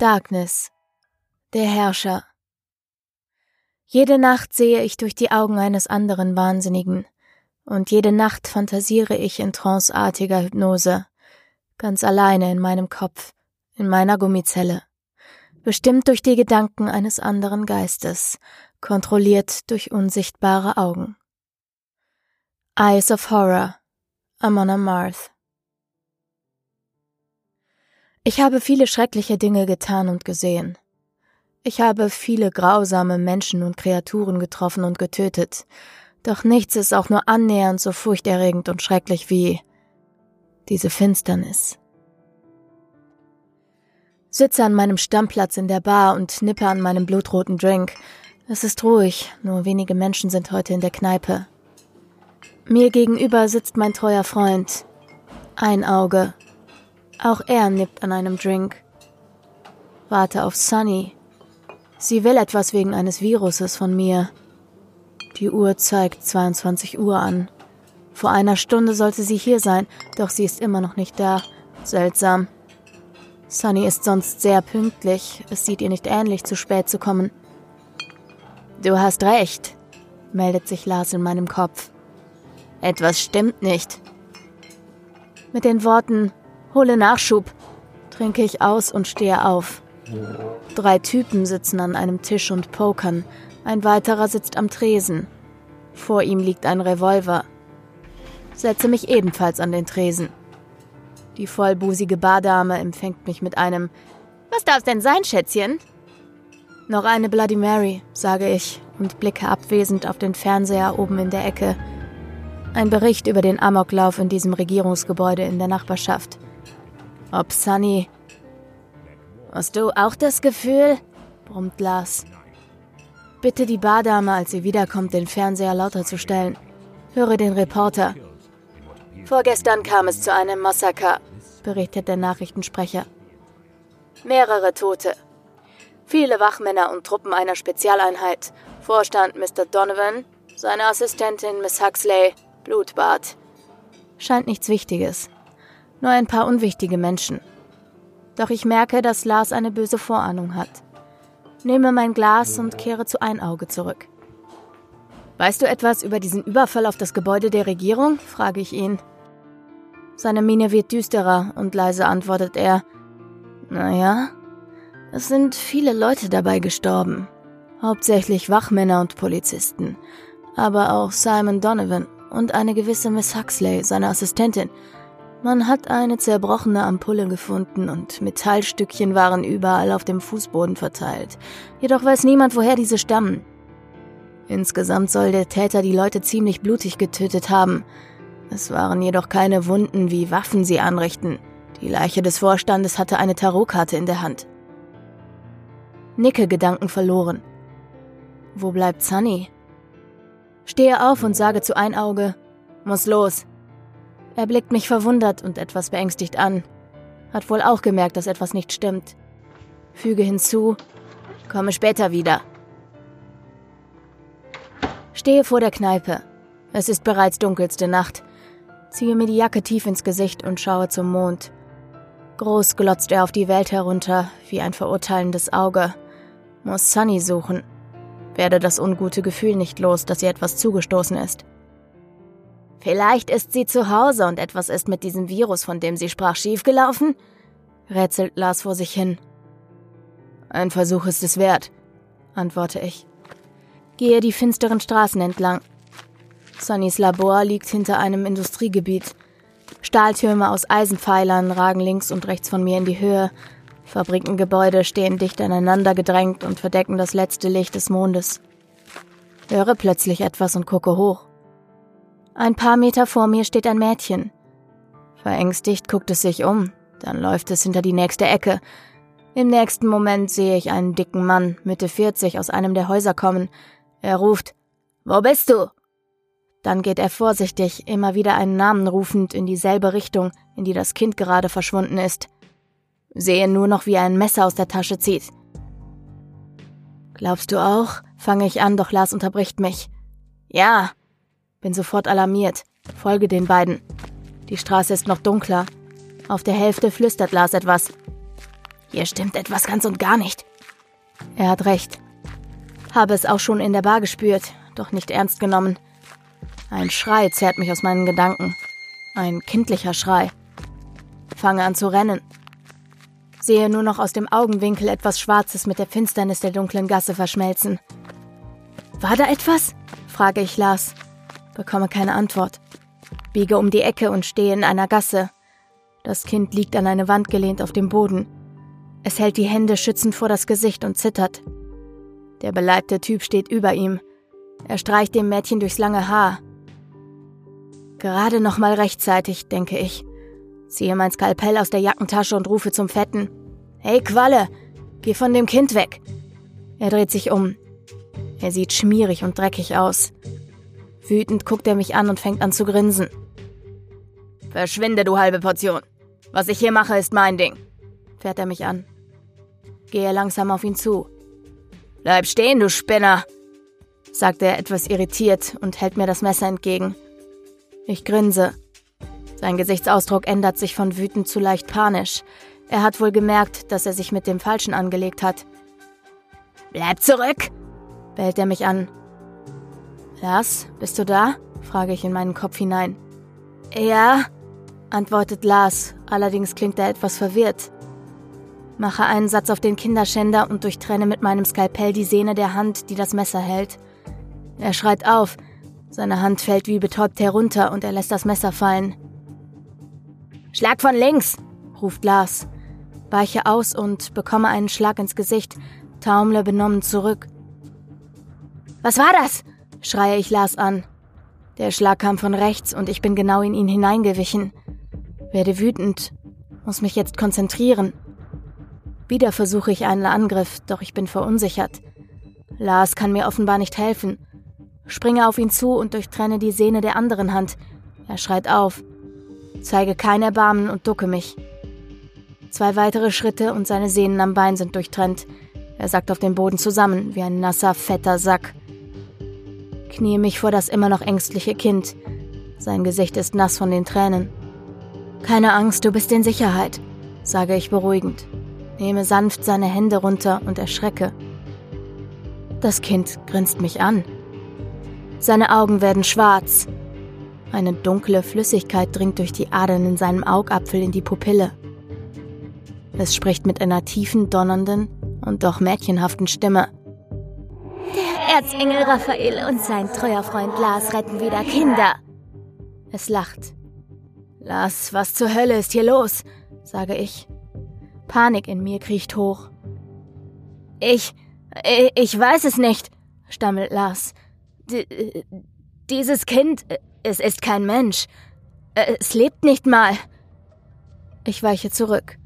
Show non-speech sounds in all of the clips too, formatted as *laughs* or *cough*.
Darkness. Der Herrscher. Jede Nacht sehe ich durch die Augen eines anderen Wahnsinnigen, und jede Nacht fantasiere ich in tranceartiger Hypnose, ganz alleine in meinem Kopf, in meiner Gummizelle, bestimmt durch die Gedanken eines anderen Geistes, kontrolliert durch unsichtbare Augen. Eyes of Horror, Amon Amarth. Ich habe viele schreckliche Dinge getan und gesehen. Ich habe viele grausame Menschen und Kreaturen getroffen und getötet, doch nichts ist auch nur annähernd so furchterregend und schrecklich wie diese Finsternis. Sitze an meinem Stammplatz in der Bar und nippe an meinem blutroten Drink. Es ist ruhig, nur wenige Menschen sind heute in der Kneipe. Mir gegenüber sitzt mein treuer Freund. Ein Auge. Auch er nippt an einem Drink. Warte auf Sunny, Sie will etwas wegen eines Viruses von mir. Die Uhr zeigt 22 Uhr an. Vor einer Stunde sollte sie hier sein, doch sie ist immer noch nicht da. Seltsam. Sunny ist sonst sehr pünktlich. Es sieht ihr nicht ähnlich, zu spät zu kommen. Du hast recht, meldet sich Lars in meinem Kopf. Etwas stimmt nicht. Mit den Worten Hole Nachschub trinke ich aus und stehe auf. Drei Typen sitzen an einem Tisch und pokern. Ein weiterer sitzt am Tresen. Vor ihm liegt ein Revolver. Setze mich ebenfalls an den Tresen. Die vollbusige Bardame empfängt mich mit einem Was darf's denn sein, Schätzchen? Noch eine Bloody Mary, sage ich und blicke abwesend auf den Fernseher oben in der Ecke. Ein Bericht über den Amoklauf in diesem Regierungsgebäude in der Nachbarschaft. Ob Sunny Hast du auch das Gefühl? brummt Lars. Bitte die Bardame, als sie wiederkommt, den Fernseher lauter zu stellen. Höre den Reporter. Vorgestern kam es zu einem Massaker, berichtet der Nachrichtensprecher. Mehrere Tote. Viele Wachmänner und Truppen einer Spezialeinheit. Vorstand Mr. Donovan, seine Assistentin Miss Huxley, Blutbad. Scheint nichts Wichtiges. Nur ein paar unwichtige Menschen. Doch ich merke, dass Lars eine böse Vorahnung hat. Nehme mein Glas und kehre zu ein Auge zurück. Weißt du etwas über diesen Überfall auf das Gebäude der Regierung? frage ich ihn. Seine Miene wird düsterer und leise antwortet er. Naja, es sind viele Leute dabei gestorben. Hauptsächlich Wachmänner und Polizisten. Aber auch Simon Donovan und eine gewisse Miss Huxley, seine Assistentin, man hat eine zerbrochene Ampulle gefunden und Metallstückchen waren überall auf dem Fußboden verteilt. Jedoch weiß niemand, woher diese stammen. Insgesamt soll der Täter die Leute ziemlich blutig getötet haben. Es waren jedoch keine Wunden, wie Waffen sie anrichten. Die Leiche des Vorstandes hatte eine Tarotkarte in der Hand. Nicke Gedanken verloren. Wo bleibt Sunny? Stehe auf und sage zu Einauge, muss los. Er blickt mich verwundert und etwas beängstigt an. Hat wohl auch gemerkt, dass etwas nicht stimmt. Füge hinzu, komme später wieder. Stehe vor der Kneipe. Es ist bereits dunkelste Nacht. Ziehe mir die Jacke tief ins Gesicht und schaue zum Mond. Groß glotzt er auf die Welt herunter, wie ein verurteilendes Auge. Muss Sunny suchen. Werde das ungute Gefühl nicht los, dass ihr etwas zugestoßen ist. Vielleicht ist sie zu Hause und etwas ist mit diesem Virus, von dem sie sprach, schiefgelaufen? rätselt Lars vor sich hin. Ein Versuch ist es wert, antworte ich. Gehe die finsteren Straßen entlang. Sonnys Labor liegt hinter einem Industriegebiet. Stahltürme aus Eisenpfeilern ragen links und rechts von mir in die Höhe. Fabrikengebäude stehen dicht aneinander gedrängt und verdecken das letzte Licht des Mondes. Höre plötzlich etwas und gucke hoch. Ein paar Meter vor mir steht ein Mädchen. Verängstigt guckt es sich um, dann läuft es hinter die nächste Ecke. Im nächsten Moment sehe ich einen dicken Mann, Mitte 40, aus einem der Häuser kommen. Er ruft, Wo bist du? Dann geht er vorsichtig, immer wieder einen Namen rufend, in dieselbe Richtung, in die das Kind gerade verschwunden ist. Sehe nur noch, wie er ein Messer aus der Tasche zieht. Glaubst du auch? fange ich an, doch Lars unterbricht mich. Ja, bin sofort alarmiert. Folge den beiden. Die Straße ist noch dunkler. Auf der Hälfte flüstert Lars etwas. Hier stimmt etwas ganz und gar nicht. Er hat recht. Habe es auch schon in der Bar gespürt, doch nicht ernst genommen. Ein Schrei zerrt mich aus meinen Gedanken. Ein kindlicher Schrei. Fange an zu rennen. Sehe nur noch aus dem Augenwinkel etwas Schwarzes mit der Finsternis der dunklen Gasse verschmelzen. War da etwas? frage ich Lars. Bekomme keine Antwort. Biege um die Ecke und stehe in einer Gasse. Das Kind liegt an eine Wand gelehnt auf dem Boden. Es hält die Hände schützend vor das Gesicht und zittert. Der beleibte Typ steht über ihm. Er streicht dem Mädchen durchs lange Haar. Gerade noch mal rechtzeitig, denke ich. Ziehe mein Skalpell aus der Jackentasche und rufe zum Fetten. Hey Qualle, geh von dem Kind weg. Er dreht sich um. Er sieht schmierig und dreckig aus. Wütend guckt er mich an und fängt an zu grinsen. Verschwinde, du halbe Portion. Was ich hier mache, ist mein Ding, fährt er mich an. Gehe langsam auf ihn zu. Bleib stehen, du Spinner, sagt er etwas irritiert und hält mir das Messer entgegen. Ich grinse. Sein Gesichtsausdruck ändert sich von wütend zu leicht panisch. Er hat wohl gemerkt, dass er sich mit dem Falschen angelegt hat. Bleib zurück! bellt er mich an. Lars, bist du da? frage ich in meinen Kopf hinein. Ja, antwortet Lars, allerdings klingt er etwas verwirrt. Mache einen Satz auf den Kinderschänder und durchtrenne mit meinem Skalpell die Sehne der Hand, die das Messer hält. Er schreit auf, seine Hand fällt wie betäubt herunter und er lässt das Messer fallen. Schlag von links, ruft Lars. Weiche aus und bekomme einen Schlag ins Gesicht, taumle benommen zurück. Was war das? Schreie ich Lars an. Der Schlag kam von rechts und ich bin genau in ihn hineingewichen. Werde wütend, muss mich jetzt konzentrieren. Wieder versuche ich einen Angriff, doch ich bin verunsichert. Lars kann mir offenbar nicht helfen. Springe auf ihn zu und durchtrenne die Sehne der anderen Hand. Er schreit auf. Zeige kein Erbarmen und ducke mich. Zwei weitere Schritte und seine Sehnen am Bein sind durchtrennt. Er sackt auf den Boden zusammen, wie ein nasser, fetter Sack knie mich vor das immer noch ängstliche Kind. Sein Gesicht ist nass von den Tränen. Keine Angst, du bist in Sicherheit, sage ich beruhigend, nehme sanft seine Hände runter und erschrecke. Das Kind grinst mich an. Seine Augen werden schwarz. Eine dunkle Flüssigkeit dringt durch die Adern in seinem Augapfel in die Pupille. Es spricht mit einer tiefen, donnernden und doch mädchenhaften Stimme. Erzengel Raphael und sein treuer Freund Lars retten wieder Kinder. Es lacht. Lars, was zur Hölle ist hier los? sage ich. Panik in mir kriecht hoch. Ich, ich weiß es nicht, stammelt Lars. D dieses Kind, es ist kein Mensch. Es lebt nicht mal. Ich weiche zurück.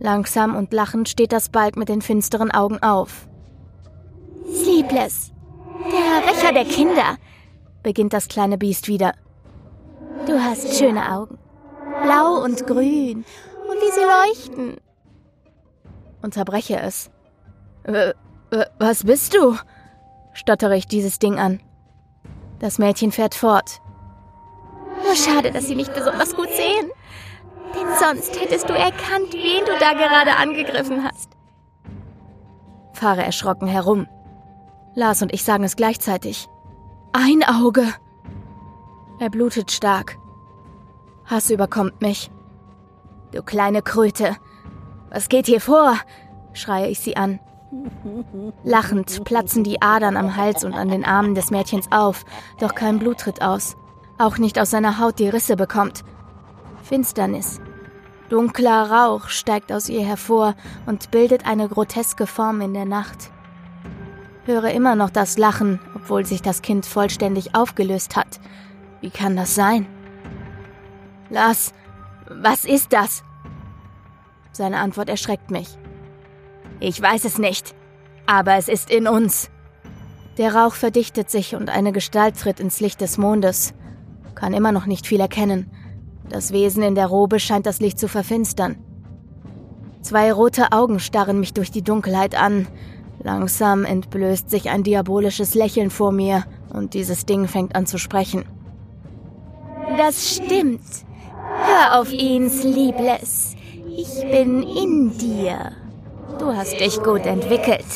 Langsam und lachend steht das Balk mit den finsteren Augen auf. Sleepless, der Rächer der Kinder, beginnt das kleine Biest wieder. Du hast schöne Augen. Blau und grün. Und wie sie leuchten. Unterbreche es. Was bist du? stottere ich dieses Ding an. Das Mädchen fährt fort. Nur schade, dass sie nicht besonders gut sehen. Denn sonst hättest du erkannt, wen du da gerade angegriffen hast. Fahre erschrocken herum. Lars und ich sagen es gleichzeitig. Ein Auge. Er blutet stark. Hass überkommt mich. Du kleine Kröte. Was geht hier vor? schreie ich sie an. Lachend platzen die Adern am Hals und an den Armen des Mädchens auf, doch kein Blut tritt aus. Auch nicht aus seiner Haut die Risse bekommt. Finsternis. Dunkler Rauch steigt aus ihr hervor und bildet eine groteske Form in der Nacht höre immer noch das Lachen, obwohl sich das Kind vollständig aufgelöst hat. Wie kann das sein? Lass, was ist das? Seine Antwort erschreckt mich. Ich weiß es nicht, aber es ist in uns. Der Rauch verdichtet sich und eine Gestalt tritt ins Licht des Mondes. Kann immer noch nicht viel erkennen. Das Wesen in der Robe scheint das Licht zu verfinstern. Zwei rote Augen starren mich durch die Dunkelheit an, Langsam entblößt sich ein diabolisches Lächeln vor mir und dieses Ding fängt an zu sprechen. Das stimmt. Hör auf ihn, Sleepless. Ich bin in dir. Du hast dich gut entwickelt.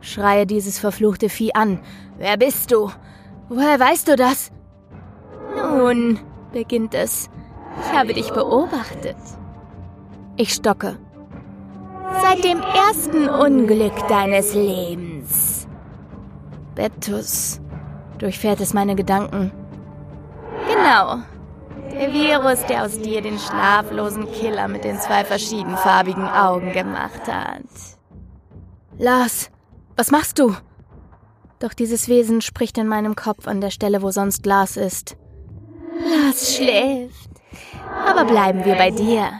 Schreie dieses verfluchte Vieh an. Wer bist du? Woher weißt du das? Nun, beginnt es. Ich habe dich beobachtet. Ich stocke. Seit dem ersten Unglück deines Lebens. Beptus. Durchfährt es meine Gedanken. Genau. Der Virus, der aus dir den schlaflosen Killer mit den zwei verschiedenfarbigen Augen gemacht hat. Lars, was machst du? Doch dieses Wesen spricht in meinem Kopf an der Stelle, wo sonst Lars ist. Lars schläft. Aber bleiben wir bei dir.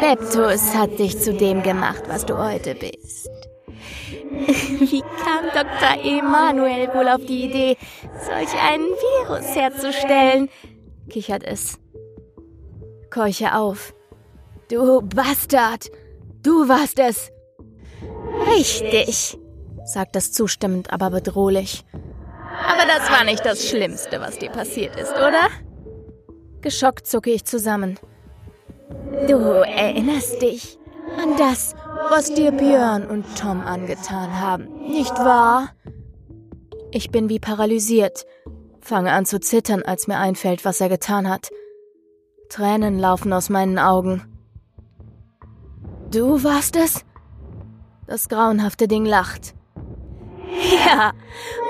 Beptus hat dich zu dem gemacht, was du heute bist. *laughs* Wie kam Dr. Emanuel wohl auf die Idee, solch einen Virus herzustellen? kichert es. Keuche auf. Du Bastard! Du warst es! Richtig, sagt es zustimmend, aber bedrohlich. Aber das war nicht das Schlimmste, was dir passiert ist, oder? Geschockt zucke ich zusammen. Du erinnerst dich an das, was dir Björn und Tom angetan haben, nicht wahr? Ich bin wie paralysiert, fange an zu zittern, als mir einfällt, was er getan hat. Tränen laufen aus meinen Augen. Du warst es? Das grauenhafte Ding lacht. Ja,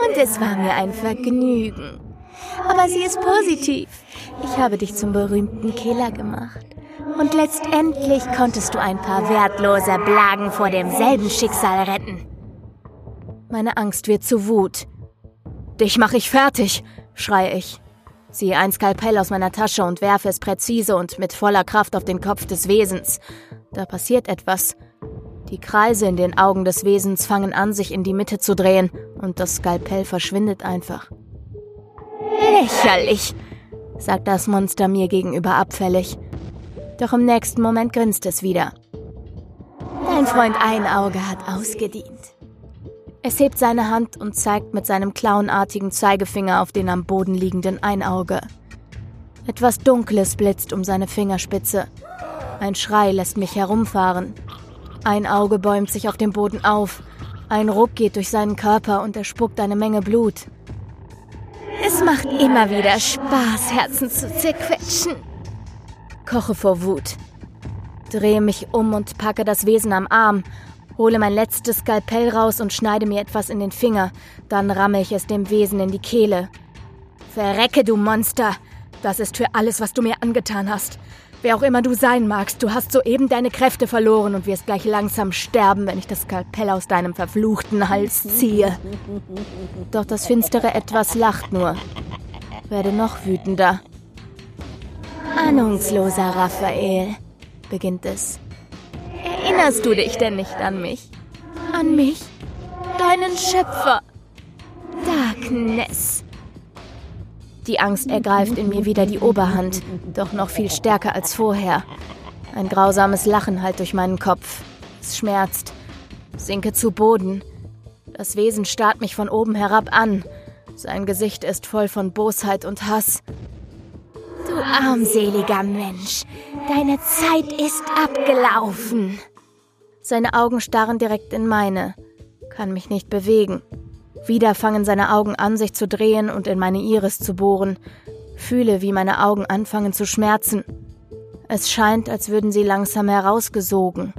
und es war mir ein Vergnügen. Aber sie ist positiv. Ich habe dich zum berühmten Killer gemacht. Und letztendlich konntest du ein paar wertlose Blagen vor demselben Schicksal retten. Meine Angst wird zu Wut. Dich mache ich fertig, schreie ich. Ziehe ein Skalpell aus meiner Tasche und werfe es präzise und mit voller Kraft auf den Kopf des Wesens. Da passiert etwas. Die Kreise in den Augen des Wesens fangen an, sich in die Mitte zu drehen, und das Skalpell verschwindet einfach. Lächerlich, sagt das Monster mir gegenüber abfällig. Doch im nächsten Moment grinst es wieder. Dein Freund Einauge hat ausgedient. Es hebt seine Hand und zeigt mit seinem clownartigen Zeigefinger auf den am Boden liegenden Einauge. Etwas Dunkles blitzt um seine Fingerspitze. Ein Schrei lässt mich herumfahren. Ein Auge bäumt sich auf dem Boden auf. Ein Ruck geht durch seinen Körper und er spuckt eine Menge Blut. Es macht immer wieder Spaß, Herzen zu zerquetschen koche vor Wut. Drehe mich um und packe das Wesen am Arm, hole mein letztes Skalpell raus und schneide mir etwas in den Finger, dann ramme ich es dem Wesen in die Kehle. Verrecke, du Monster! Das ist für alles, was du mir angetan hast. Wer auch immer du sein magst, du hast soeben deine Kräfte verloren und wirst gleich langsam sterben, wenn ich das Skalpell aus deinem verfluchten Hals ziehe. Doch das finstere Etwas lacht nur. Werde noch wütender. Ahnungsloser Raphael, beginnt es. Erinnerst du dich denn nicht an mich? An mich? Deinen Schöpfer? Darkness. Die Angst ergreift in mir wieder die Oberhand, doch noch viel stärker als vorher. Ein grausames Lachen hallt durch meinen Kopf. Es schmerzt. Sinke zu Boden. Das Wesen starrt mich von oben herab an. Sein Gesicht ist voll von Bosheit und Hass. Du armseliger Mensch, deine Zeit ist abgelaufen. Seine Augen starren direkt in meine, kann mich nicht bewegen. Wieder fangen seine Augen an, sich zu drehen und in meine Iris zu bohren. Fühle, wie meine Augen anfangen zu schmerzen. Es scheint, als würden sie langsam herausgesogen.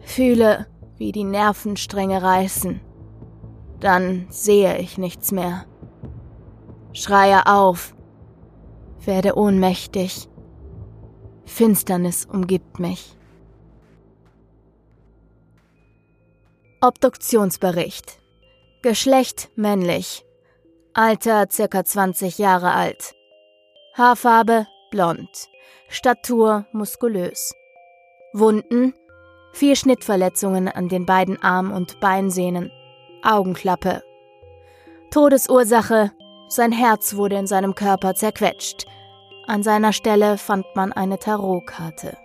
Fühle, wie die Nervenstränge reißen. Dann sehe ich nichts mehr. Schreie auf, werde ohnmächtig. Finsternis umgibt mich. Obduktionsbericht. Geschlecht männlich. Alter ca. 20 Jahre alt. Haarfarbe blond. Statur muskulös. Wunden. Vier Schnittverletzungen an den beiden Arm- und Beinsehnen. Augenklappe. Todesursache sein Herz wurde in seinem Körper zerquetscht. An seiner Stelle fand man eine Tarotkarte.